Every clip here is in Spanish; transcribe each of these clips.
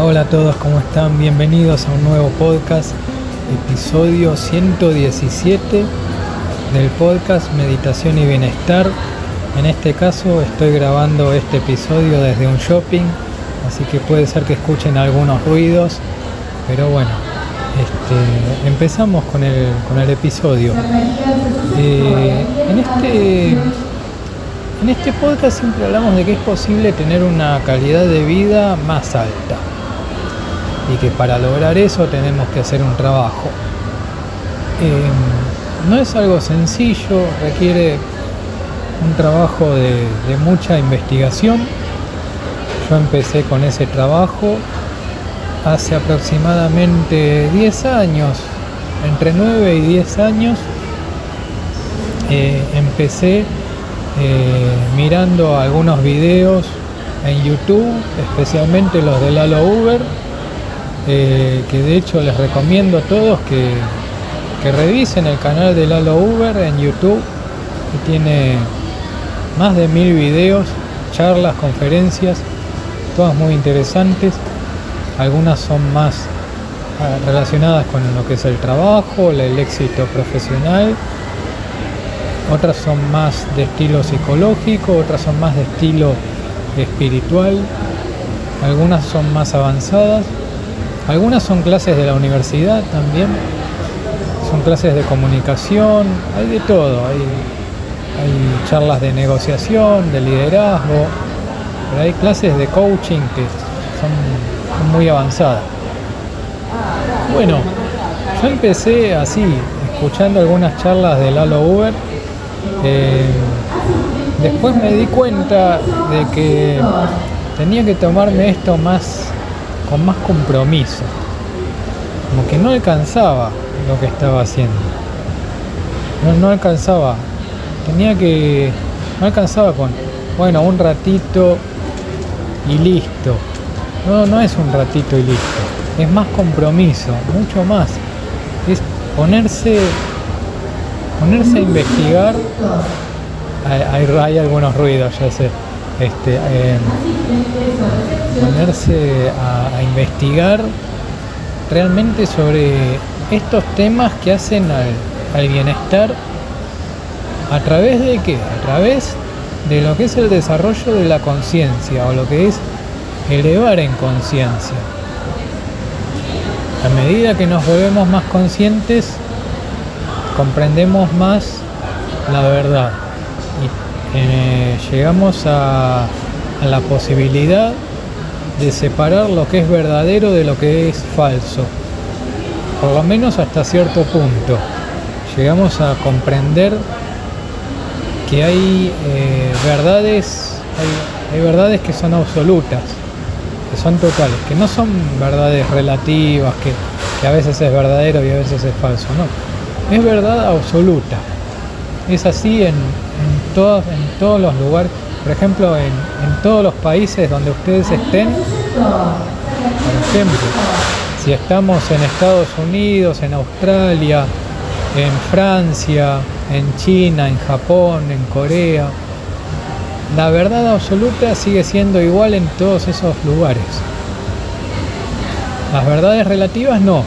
Hola, a todos, ¿cómo están? Bienvenidos a un nuevo podcast, episodio 117 del podcast Meditación y Bienestar. En este caso estoy grabando este episodio desde un shopping, así que puede ser que escuchen algunos ruidos, pero bueno, este, empezamos con el, con el episodio. Eh, en este en este podcast siempre hablamos de que es posible tener una calidad de vida más alta y que para lograr eso tenemos que hacer un trabajo. Em, no es algo sencillo, requiere un trabajo de, mucha investigación. Yo empecé con ese trabajo hace aproximadamente 10 años, entre 9 y 10 años, eh, empecé eh, mirando algunos videos en YouTube, especialmente los de Lalo Uber, eh, que de hecho les recomiendo a todos que, que revisen el canal de Lalo Uber en YouTube, que tiene más de mil videos, charlas, conferencias, todas muy interesantes. Algunas son más ah, relacionadas con lo que es el trabajo, el éxito profesional, otras son más de estilo psicológico, otras son más de estilo espiritual, algunas son más avanzadas, algunas son clases de la universidad también, son clases de comunicación, hay de todo, hay, charlas de negociación, de liderazgo, pero hay clases de coaching que son, muy avanzadas. Bueno, yo empecé así, escuchando algunas charlas de Lalo Uber. Eh, después me di cuenta de que tenía que tomarme esto más con más compromiso. Como que no alcanzaba lo que estaba haciendo. No, no alcanzaba. Tenía que. No alcanzaba con, bueno, un ratito y listo. No, no es un ratito y listo. Es más compromiso, mucho más. Es ponerse ponerse a investigar, hay, algunos ruidos, ya sé, este, em, ponerse a, investigar realmente sobre estos temas que hacen al, bienestar a través de qué? A través de lo que es el desarrollo de la conciencia o lo que es elevar en conciencia. A medida que nos volvemos más conscientes, comprendemos más la verdad y eh, llegamos a, la posibilidad de separar lo que es verdadero de lo que es falso, por lo menos hasta cierto punto. Llegamos a comprender que hay eh, verdades, hay, verdades que son absolutas, que son totales, que no son verdades relativas, que, a veces es verdadero y a veces es falso, no es verdad absoluta. Es así en, en todos los lugares. Por ejemplo, en, todos los países donde ustedes estén, por ejemplo, si estamos en Estados Unidos, en Australia, en Francia, en China, en Japón, en Corea, la verdad absoluta sigue siendo igual en todos esos lugares. Las verdades relativas no,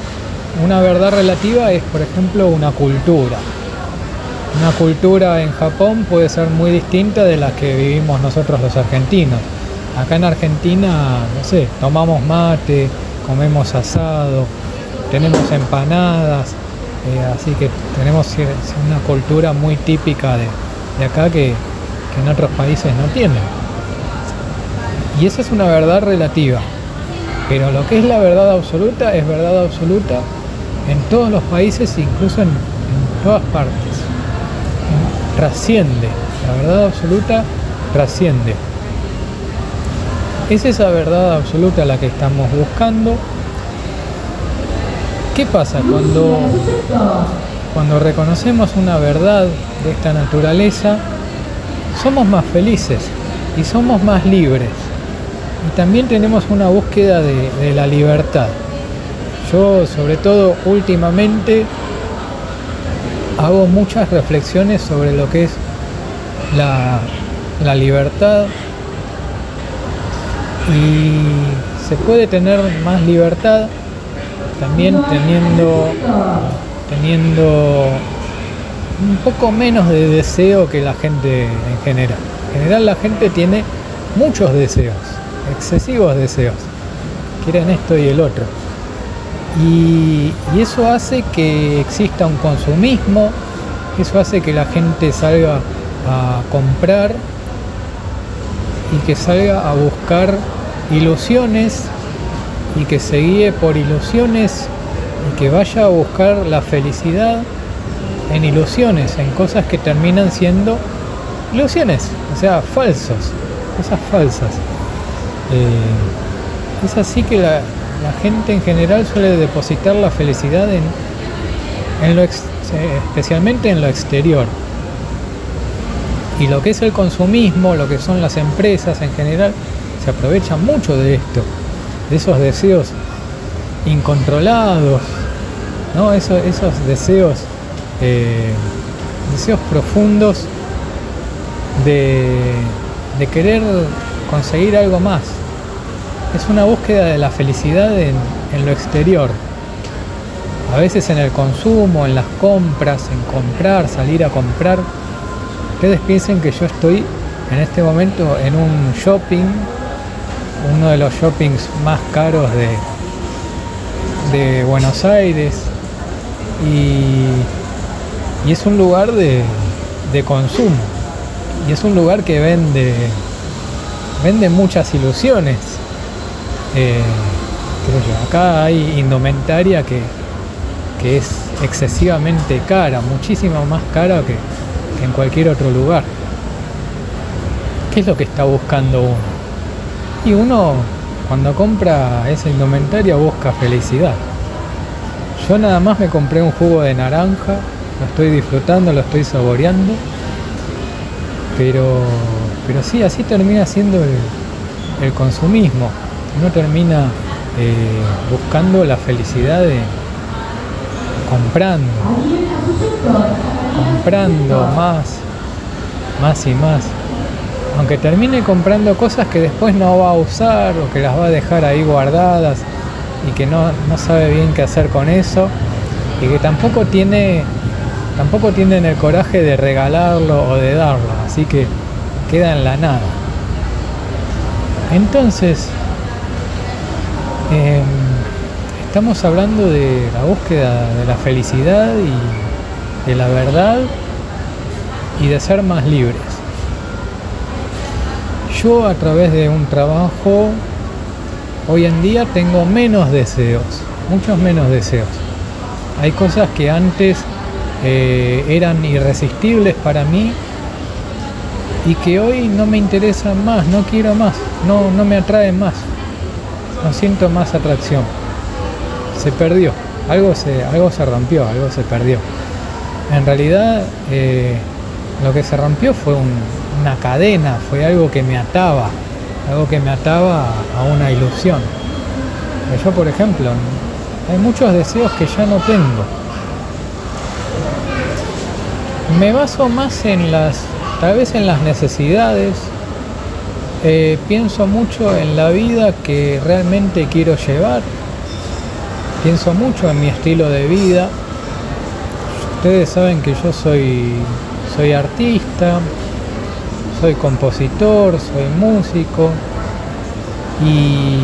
una verdad relativa es, por ejemplo, una cultura. Una cultura en Japón puede ser muy distinta de la que vivimos nosotros los argentinos. Acá en Argentina, no sé, tomamos mate, comemos asado, tenemos empanadas, eh, así que tenemos una cultura muy típica de, acá que, que en otros países no tienen. Y esa es una verdad relativa. Pero lo que es la verdad absoluta es verdad absoluta en todos los países, incluso en, todas partes. Trasciende, la verdad absoluta trasciende. Es esa verdad absoluta la que estamos buscando. ¿Qué pasa cuando, cuando reconocemos una verdad de esta naturaleza? Somos más felices y somos más libres. Y también tenemos una búsqueda de la libertad. Yo sobre todo últimamente hago muchas reflexiones sobre lo que es la, libertad y se puede tener más libertad también teniendo, teniendo un poco menos de deseo que la gente en general. En general la gente tiene muchos deseos, excesivos deseos. Quieren esto y el otro. Y, eso hace que exista un consumismo, eso hace que la gente salga a comprar y que salga a buscar ilusiones y que se guíe por ilusiones y que vaya a buscar la felicidad en ilusiones, en cosas que terminan siendo ilusiones, o sea, falsos, cosas falsas. Eh, es así que la, gente en general suele depositar la felicidad en, lo especialmente en lo exterior. Y lo que es el consumismo, lo que son las empresas en general, se aprovechan mucho de esto, de esos deseos incontrolados, ¿no? esos, deseos, eh, deseos profundos de, querer conseguir algo más. Es una búsqueda de la felicidad en, lo exterior. A veces en el consumo, en las compras, en comprar, salir a comprar. Ustedes piensen que yo estoy en este momento en un shopping uno de los shoppings más caros de, de Buenos Aires y, es un lugar de, consumo y es un lugar que vende vende muchas ilusiones eh, acá hay indumentaria que, que, es excesivamente cara muchísimo más cara que, que en cualquier otro lugar ¿qué es lo que está buscando uno? Y uno cuando compra esa indumentaria busca felicidad. Yo nada más me compré un jugo de naranja, lo estoy disfrutando, lo estoy saboreando. Pero, pero sí, así termina siendo el, consumismo. Uno termina eh, buscando la felicidad de comprando, comprando más, más y más aunque termine comprando cosas que después no va a usar o que las va a dejar ahí guardadas y que no, sabe bien qué hacer con eso y que tampoco tiene tampoco tienen el coraje de regalarlo o de darlo, así que queda en la nada. Entonces, em, estamos hablando de la búsqueda de la felicidad y de la verdad y de ser más libres yo a través de un trabajo hoy en día tengo menos deseos, muchos menos deseos. Hay cosas que antes eh, eran irresistibles para mí y que hoy no me interesan más, no quiero más, no, no me atraen más, no siento más atracción. Se perdió, algo se, algo se rompió, algo se perdió. En realidad eh, lo que se rompió fue un, una cadena, fue algo que me ataba, algo que me ataba a una ilusión. Yo, por ejemplo, hay muchos deseos que ya no tengo. Me baso más en las, tal vez en las necesidades. Eh, pienso mucho en la vida que realmente quiero llevar. Pienso mucho en mi estilo de vida. Ustedes saben que yo soy, soy artista, soy compositor, soy músico y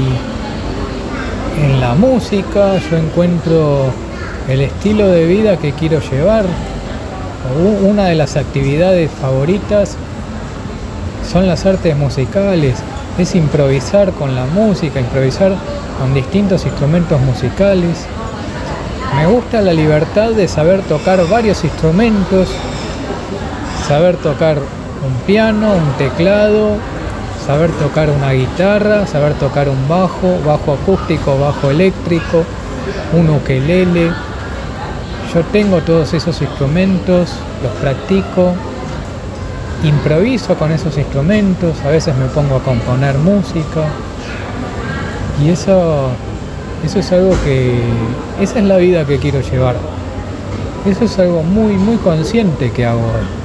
en la música yo encuentro el estilo de vida que quiero llevar. Una de las actividades favoritas son las artes musicales, es improvisar con la música, improvisar con distintos instrumentos musicales. Me gusta la libertad de saber tocar varios instrumentos, saber tocar un piano, un teclado, saber tocar una guitarra, saber tocar un bajo, bajo acústico, bajo eléctrico, un ukelele. Yo tengo todos esos instrumentos, los practico, improviso con esos instrumentos, a veces me pongo a componer música y eso, eso es algo que, esa es la vida que quiero llevar. Eso es algo muy, muy consciente que hago hoy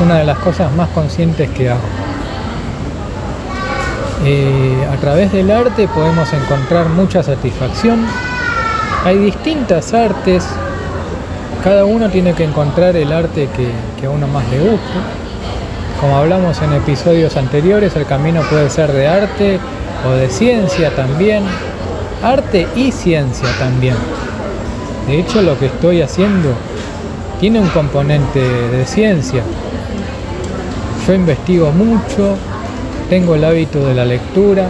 una de las cosas más conscientes que hago. Eh, a través del arte podemos encontrar mucha satisfacción. Hay distintas artes, cada uno tiene que encontrar el arte que, a uno más le guste. Como hablamos en episodios anteriores, el camino puede ser de arte o de ciencia también. Arte y ciencia también. De hecho, lo que estoy haciendo tiene un componente de ciencia. Yo investigo mucho, tengo el hábito de la lectura.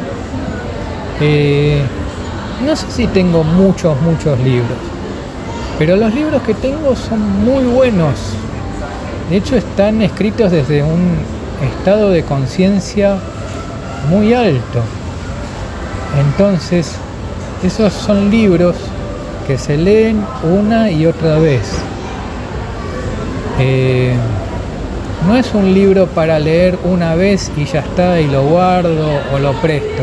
Eh, no sé si tengo muchos, muchos libros, pero los libros que tengo son muy buenos. De hecho, están escritos desde un estado de conciencia muy alto. Entonces, esos son libros que se leen una y otra vez. Eh, no es un libro para leer una vez y ya está y lo guardo o lo presto.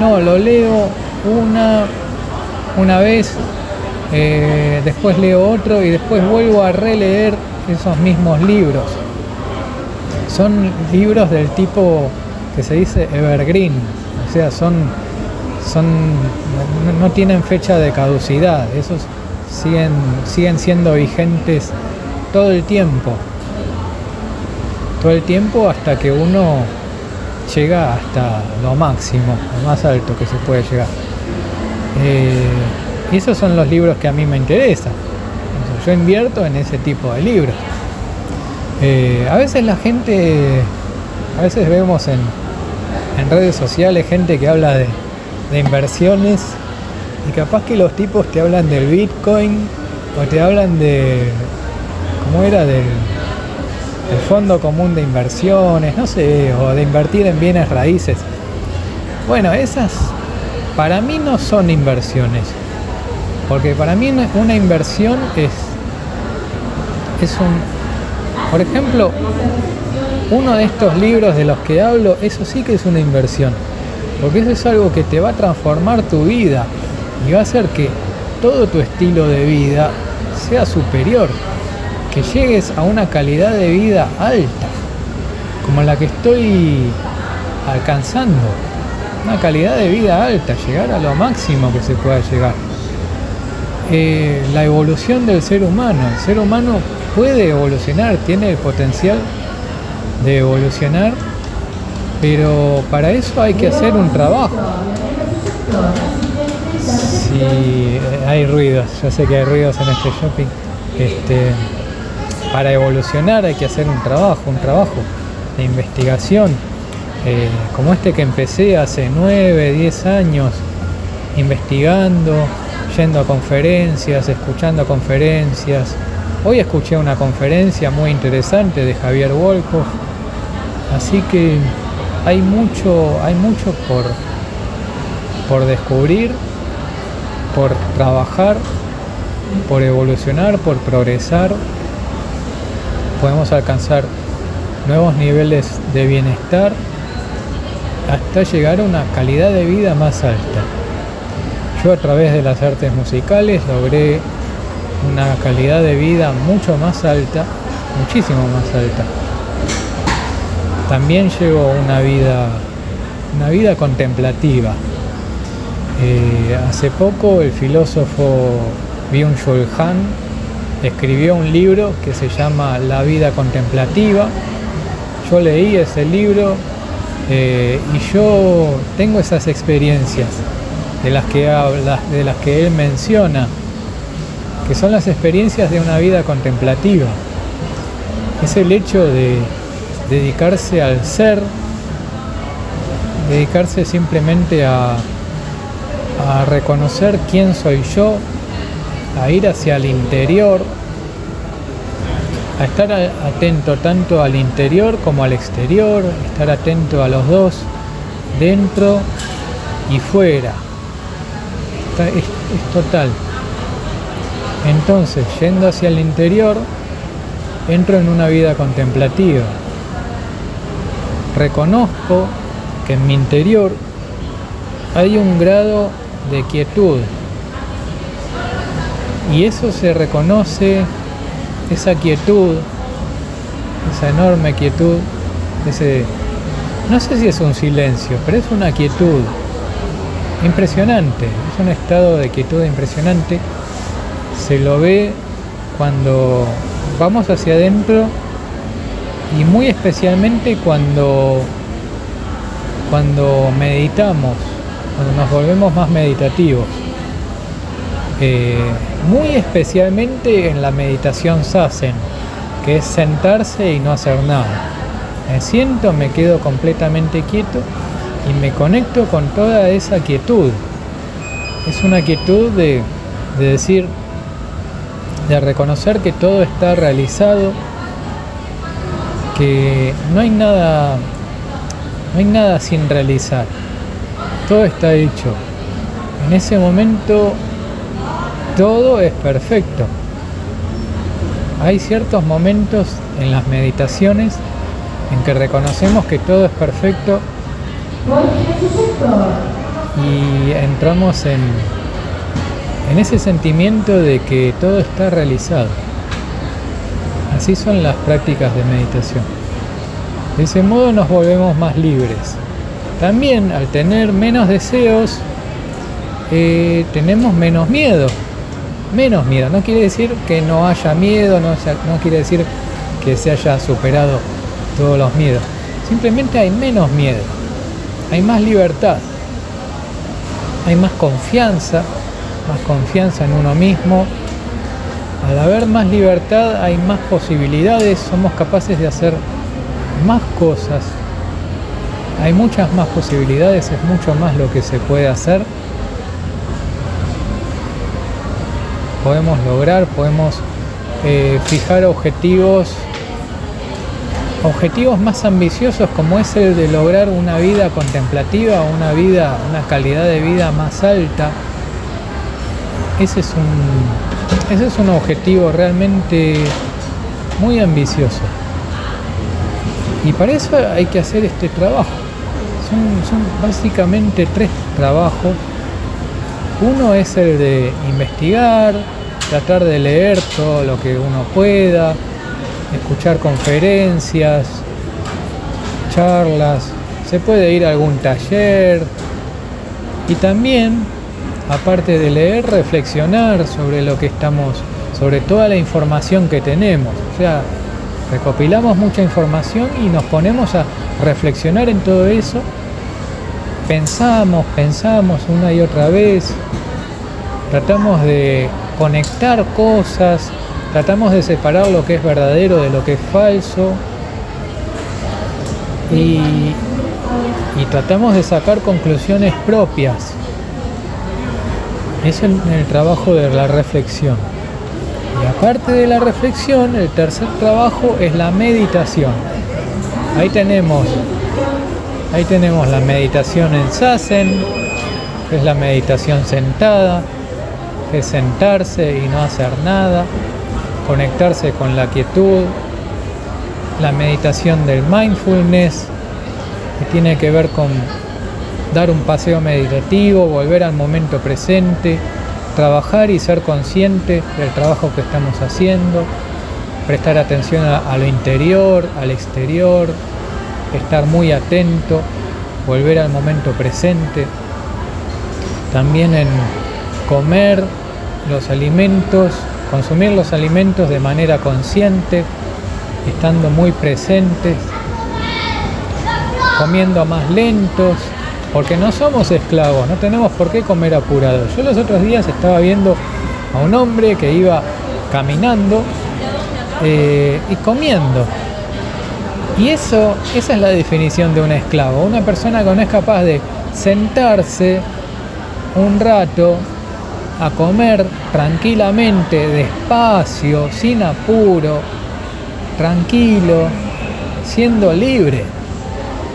No, lo leo una, una vez, eh, después leo otro y después vuelvo a releer esos mismos libros. Son libros del tipo que se dice evergreen, o sea, son, son no, tienen fecha de caducidad, esos siguen, siguen siendo vigentes todo el tiempo todo el tiempo hasta que uno llega hasta lo máximo, lo más alto que se puede llegar. Eh, esos son los libros que a mí me interesan. Yo invierto en ese tipo de libros. Eh, a veces la gente, a veces vemos en, redes sociales gente que habla de, inversiones y capaz que los tipos te hablan del Bitcoin o te hablan de, ¿cómo era? Del el fondo común de inversiones, no sé, o de invertir en bienes raíces. Bueno, esas para mí no son inversiones, porque para mí una inversión es, es un, por ejemplo, uno de estos libros de los que hablo, eso sí que es una inversión, porque eso es algo que te va a transformar tu vida y va a hacer que todo tu estilo de vida sea superior que llegues a una calidad de vida alta, como la que estoy alcanzando. Una calidad de vida alta, llegar a lo máximo que se pueda llegar. Eh, la evolución del ser humano. El ser humano puede evolucionar, tiene el potencial de evolucionar, pero para eso hay que hacer un trabajo. Si eh, hay ruidos, yo sé que hay ruidos en este shopping. Este, para evolucionar hay que hacer un trabajo, un trabajo de investigación, eh, como este que empecé hace 9, 10 años, investigando, yendo a conferencias, escuchando conferencias. Hoy escuché una conferencia muy interesante de Javier Wolkoff, así que hay mucho, hay mucho por, por descubrir, por trabajar, por evolucionar, por progresar podemos alcanzar nuevos niveles de bienestar hasta llegar a una calidad de vida más alta. Yo a través de las artes musicales logré una calidad de vida mucho más alta, muchísimo más alta. También llevo una vida, una vida contemplativa. Eh, hace poco el filósofo Byung-Chul Han escribió un libro que se llama La vida contemplativa. Yo leí ese libro eh, y yo tengo esas experiencias de las que de las que él menciona, que son las experiencias de una vida contemplativa. Es el hecho de dedicarse al ser, dedicarse simplemente a, reconocer quién soy yo, a ir hacia el interior, a estar atento tanto al interior como al exterior, estar atento a los dos, dentro y fuera. es, total. Entonces, yendo hacia el interior, entro en una vida contemplativa. Reconozco que en mi interior hay un grado de quietud, y eso se reconoce, esa quietud, esa enorme quietud, ese, no sé si es un silencio, pero es una quietud impresionante, es un estado de quietud impresionante. Se lo ve cuando vamos hacia adentro y muy especialmente cuando cuando meditamos, cuando nos volvemos más meditativos. Eh, muy especialmente en la meditación sasen, que es sentarse y no hacer nada. Me siento, me quedo completamente quieto y me conecto con toda esa quietud. Es una quietud de, de decir, de reconocer que todo está realizado, que no hay nada, no hay nada sin realizar. Todo está hecho. En ese momento todo es perfecto. Hay ciertos momentos en las meditaciones en que reconocemos que todo es perfecto y entramos en, en ese sentimiento de que todo está realizado. Así son las prácticas de meditación. De ese modo nos volvemos más libres. También al tener menos deseos, eh, tenemos menos miedo. Menos miedo. No quiere decir que no haya miedo, no, no quiere decir que se haya superado todos los miedos. Simplemente hay menos miedo. Hay más libertad. Hay más confianza. Más confianza en uno mismo. Al haber más libertad hay más posibilidades. Somos capaces de hacer más cosas. Hay muchas más posibilidades. Es mucho más lo que se puede hacer. Podemos lograr, podemos eh, fijar objetivos objetivos más ambiciosos como es el de lograr una vida contemplativa, una vida, una calidad de vida más alta, ese es un, ese es un objetivo realmente muy ambicioso. Y para eso hay que hacer este trabajo. Son, son básicamente tres trabajos. Uno es el de investigar, tratar de leer todo lo que uno pueda, escuchar conferencias, charlas, se puede ir a algún taller y también, aparte de leer, reflexionar sobre lo que estamos, sobre toda la información que tenemos. O sea, recopilamos mucha información y nos ponemos a reflexionar en todo eso. Pensamos, pensamos una y otra vez, tratamos de conectar cosas, Tratamos de separar lo que es verdadero de lo que es falso y, tratamos de sacar conclusiones propias. Es el, trabajo de la reflexión. Y aparte de la reflexión, el tercer trabajo es la meditación. Ahí tenemos, ahí tenemos la meditación en Sasen, que es la meditación sentada, que es sentarse y no hacer nada conectarse con la quietud, la meditación del mindfulness, que tiene que ver con dar un paseo meditativo, volver al momento presente, trabajar y ser consciente del trabajo que estamos haciendo, prestar atención a, lo interior, al exterior, estar muy atento, volver al momento presente, también en comer los alimentos consumir los alimentos de manera consciente, estando muy presentes, comiendo más lentos, porque no somos esclavos, no tenemos por qué comer apurado. Yo los otros días estaba viendo a un hombre que iba caminando eh, y comiendo. Y eso, esa es la definición de un esclavo, una persona que no es capaz de sentarse un rato a comer tranquilamente, despacio, sin apuro, tranquilo, siendo libre.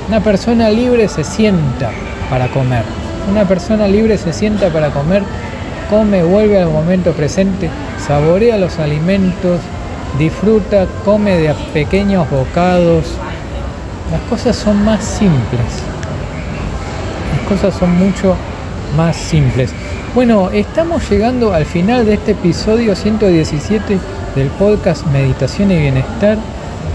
Una persona libre se sienta para comer. Una persona libre se sienta para comer, come, vuelve al momento presente, saborea los alimentos, disfruta, come de pequeños bocados. Las cosas son más simples. Las cosas son mucho más simples. Bueno, estamos llegando al final de este episodio 117 del podcast Meditación y Bienestar.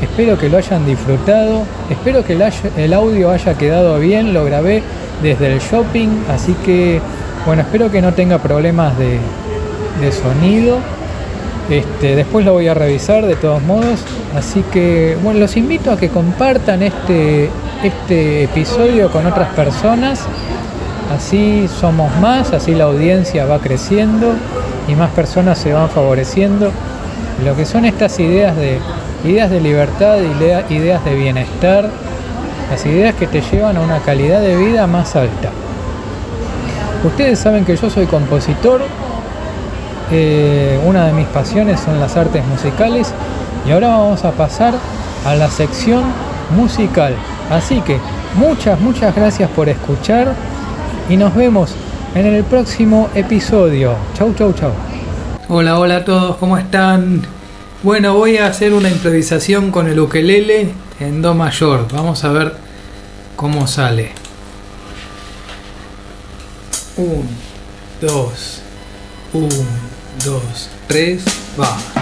Espero que lo hayan disfrutado. Espero que el, audio haya quedado bien. Lo grabé desde el shopping. Así que, bueno, espero que no tenga problemas de, sonido. Este, después lo voy a revisar de todos modos. Así que, bueno, los invito a que compartan este, este episodio con otras personas. Así somos más, así la audiencia va creciendo y más personas se van favoreciendo. Lo que son estas ideas de ideas de libertad, ideas de bienestar, las ideas que te llevan a una calidad de vida más alta. Ustedes saben que yo soy compositor, eh, una de mis pasiones son las artes musicales y ahora vamos a pasar a la sección musical. Así que muchas, muchas gracias por escuchar y nos vemos en el próximo episodio. Chau, chau, chau. Hola, hola a todos, ¿cómo están? Bueno, voy a hacer una improvisación con el ukelele en Do mayor. Vamos a ver cómo sale. Un, dos, un, dos, tres, va.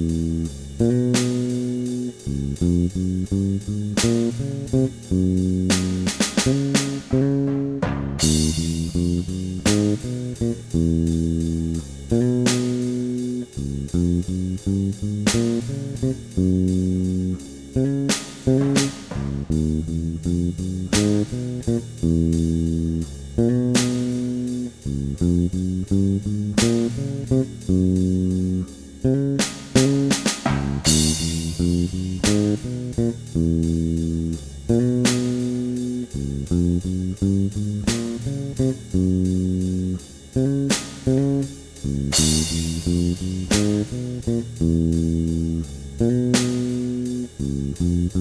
Thank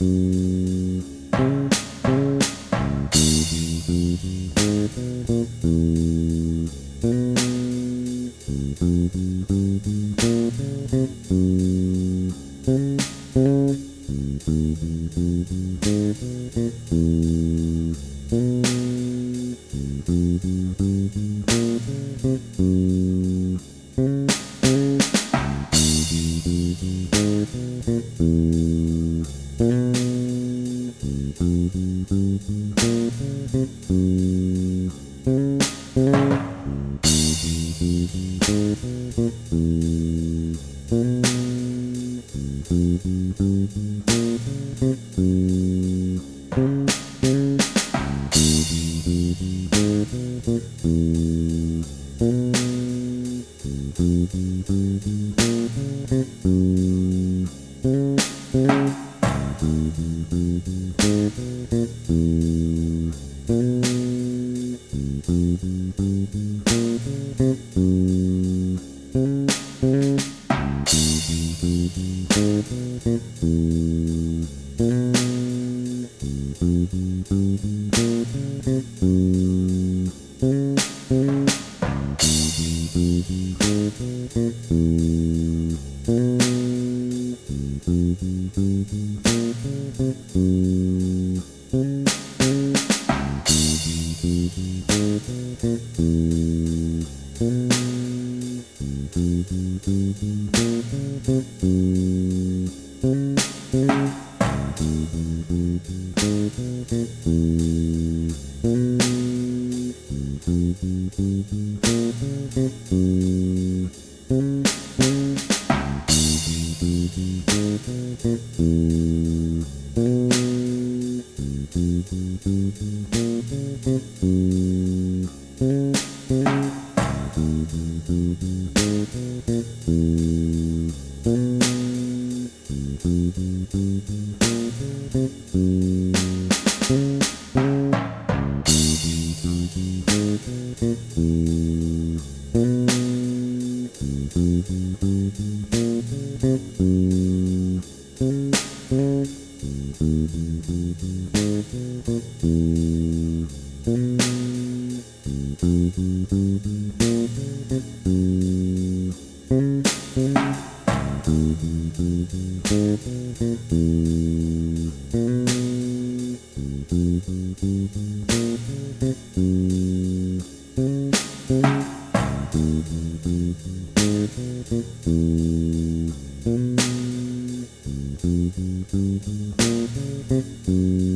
you. Thank you. Mm-hmm. Thank you.